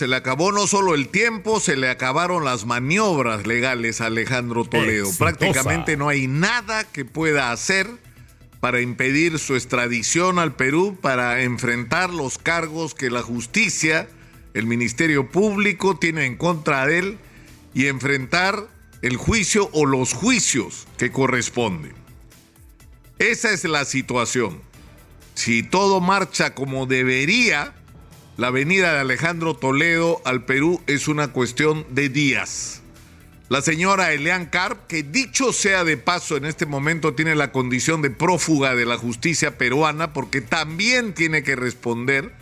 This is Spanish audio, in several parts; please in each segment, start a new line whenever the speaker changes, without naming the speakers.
se le acabó no solo el tiempo, se le acabaron las maniobras legales a Alejandro Toledo. Prácticamente no hay nada que pueda hacer para impedir su extradición al Perú, para enfrentar los cargos que la justicia, el Ministerio Público tiene en contra de él y enfrentar el juicio o los juicios que corresponden. Esa es la situación. Si todo marcha como debería, la venida de Alejandro Toledo al Perú es una cuestión de días. La señora Elian Carp, que dicho sea de paso en este momento tiene la condición de prófuga de la justicia peruana porque también tiene que responder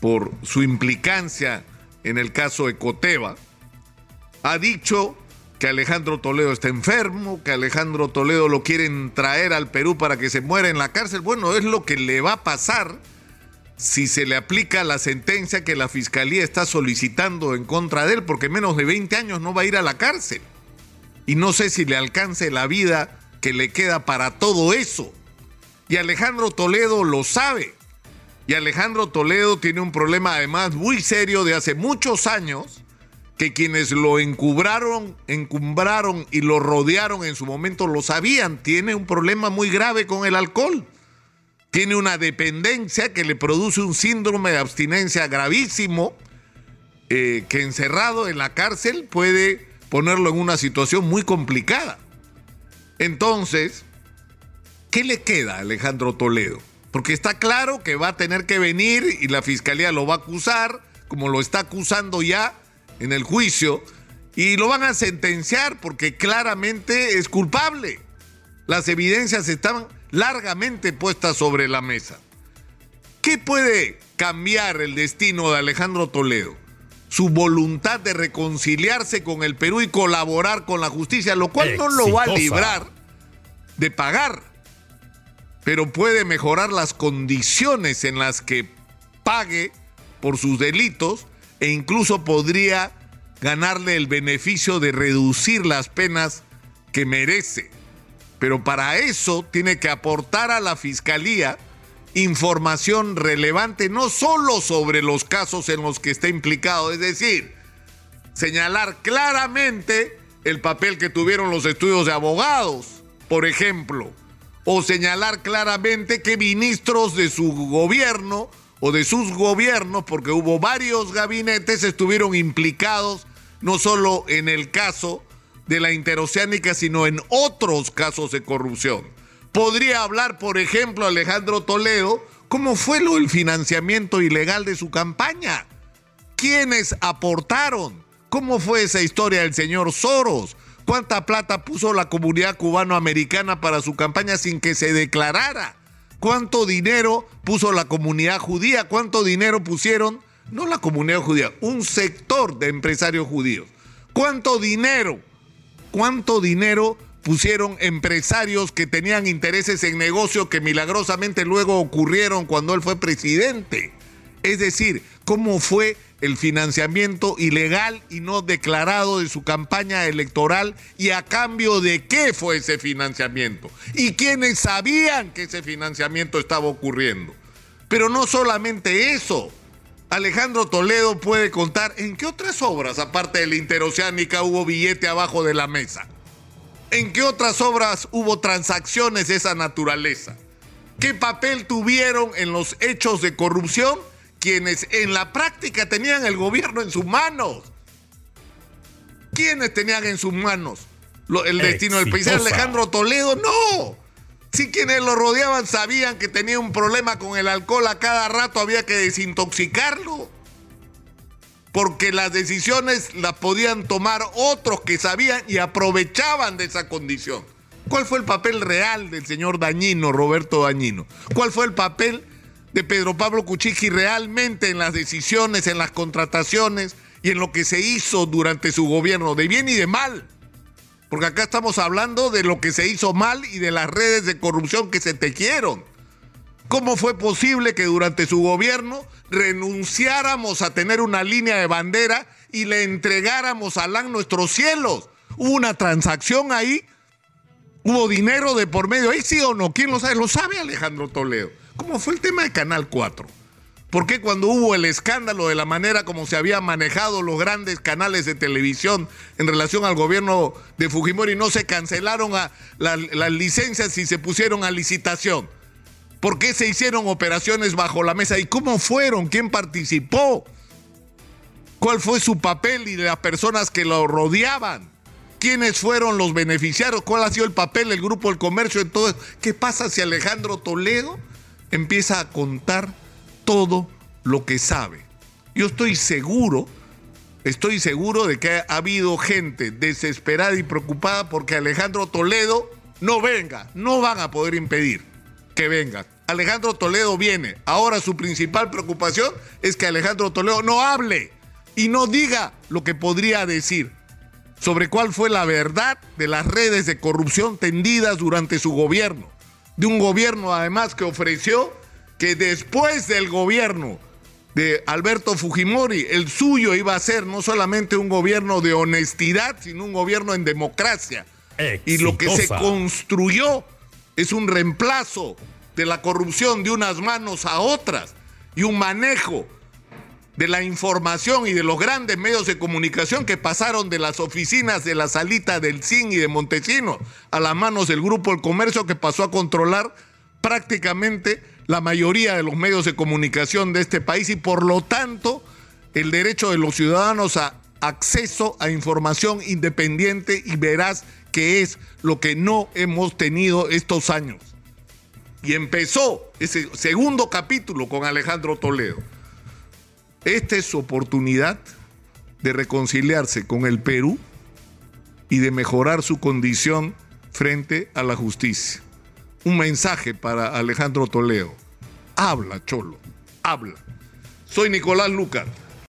por su implicancia en el caso de Coteva, ha dicho que Alejandro Toledo está enfermo, que Alejandro Toledo lo quieren traer al Perú para que se muera en la cárcel. Bueno, es lo que le va a pasar si se le aplica la sentencia que la fiscalía está solicitando en contra de él, porque menos de 20 años no va a ir a la cárcel. Y no sé si le alcance la vida que le queda para todo eso. Y Alejandro Toledo lo sabe. Y Alejandro Toledo tiene un problema además muy serio de hace muchos años que quienes lo encubraron, encumbraron y lo rodearon en su momento lo sabían. Tiene un problema muy grave con el alcohol. Tiene una dependencia que le produce un síndrome de abstinencia gravísimo eh, que encerrado en la cárcel puede ponerlo en una situación muy complicada. Entonces, ¿qué le queda a Alejandro Toledo? Porque está claro que va a tener que venir y la fiscalía lo va a acusar, como lo está acusando ya en el juicio y lo van a sentenciar porque claramente es culpable. Las evidencias están largamente puestas sobre la mesa. ¿Qué puede cambiar el destino de Alejandro Toledo? Su voluntad de reconciliarse con el Perú y colaborar con la justicia, lo cual no lo va a librar de pagar, pero puede mejorar las condiciones en las que pague por sus delitos e incluso podría ganarle el beneficio de reducir las penas que merece. Pero para eso tiene que aportar a la Fiscalía información relevante no solo sobre los casos en los que está implicado, es decir, señalar claramente el papel que tuvieron los estudios de abogados, por ejemplo, o señalar claramente que ministros de su gobierno o de sus gobiernos, porque hubo varios gabinetes, estuvieron implicados no solo en el caso de la interoceánica, sino en otros casos de corrupción. Podría hablar, por ejemplo, Alejandro Toledo, cómo fue lo financiamiento ilegal de su campaña. ¿Quiénes aportaron? ¿Cómo fue esa historia del señor Soros? ¿Cuánta plata puso la comunidad cubanoamericana para su campaña sin que se declarara? cuánto dinero puso la comunidad judía, cuánto dinero pusieron, no la comunidad judía, un sector de empresarios judíos. ¿Cuánto dinero? ¿Cuánto dinero pusieron empresarios que tenían intereses en negocios que milagrosamente luego ocurrieron cuando él fue presidente? Es decir, ¿cómo fue el financiamiento ilegal y no declarado de su campaña electoral y a cambio de qué fue ese financiamiento y quiénes sabían que ese financiamiento estaba ocurriendo. Pero no solamente eso. Alejandro Toledo puede contar en qué otras obras, aparte de la interoceánica, hubo billete abajo de la mesa. ¿En qué otras obras hubo transacciones de esa naturaleza? ¿Qué papel tuvieron en los hechos de corrupción? quienes en la práctica tenían el gobierno en sus manos. ¿Quiénes tenían en sus manos el destino del país? Alejandro Toledo, no. Si quienes lo rodeaban sabían que tenía un problema con el alcohol, a cada rato había que desintoxicarlo. Porque las decisiones las podían tomar otros que sabían y aprovechaban de esa condición. ¿Cuál fue el papel real del señor Dañino, Roberto Dañino? ¿Cuál fue el papel de Pedro Pablo Cuchichi realmente en las decisiones, en las contrataciones y en lo que se hizo durante su gobierno, de bien y de mal. Porque acá estamos hablando de lo que se hizo mal y de las redes de corrupción que se tejieron. ¿Cómo fue posible que durante su gobierno renunciáramos a tener una línea de bandera y le entregáramos a LAN nuestros cielos? Hubo una transacción ahí, hubo dinero de por medio, ahí sí o no, ¿quién lo sabe? Lo sabe Alejandro Toledo. ¿Cómo fue el tema de Canal 4. ¿Por qué cuando hubo el escándalo de la manera como se habían manejado los grandes canales de televisión en relación al gobierno de Fujimori no se cancelaron las licencias y se pusieron a licitación? ¿Por qué se hicieron operaciones bajo la mesa? ¿Y cómo fueron? ¿Quién participó? ¿Cuál fue su papel y de las personas que lo rodeaban? ¿Quiénes fueron los beneficiarios? ¿Cuál ha sido el papel del Grupo del Comercio en todo ¿Qué pasa si Alejandro Toledo empieza a contar todo lo que sabe? Yo estoy seguro, estoy seguro de que ha habido gente desesperada y preocupada porque Alejandro Toledo no venga. No van a poder impedir que venga. Alejandro Toledo viene. Ahora su principal preocupación es que Alejandro Toledo no hable y no diga lo que podría decir sobre cuál fue la verdad de las redes de corrupción tendidas durante su gobierno. De un gobierno además que ofreció que después del gobierno de Alberto Fujimori, el suyo iba a ser no solamente un gobierno de honestidad, sino un gobierno en democracia. Y lo que se construyó es un reemplazo de la corrupción de unas manos a otras y un manejo de la información y de los grandes medios de comunicación que pasaron de las oficinas de la salita del CIN y de Montesino a las manos del Grupo El Comercio que pasó a controlar prácticamente la mayoría de los medios de comunicación de este país y por lo tanto el derecho de los ciudadanos a acceso a información independiente y veraz que es lo que no hemos tenido estos años. Y empezó ese segundo capítulo con Alejandro Toledo. Esta es su oportunidad de reconciliarse con el Perú y de mejorar su condición frente a la justicia. Un mensaje para Alejandro Toledo. Habla, Cholo, habla. Soy Nicolás Lucar.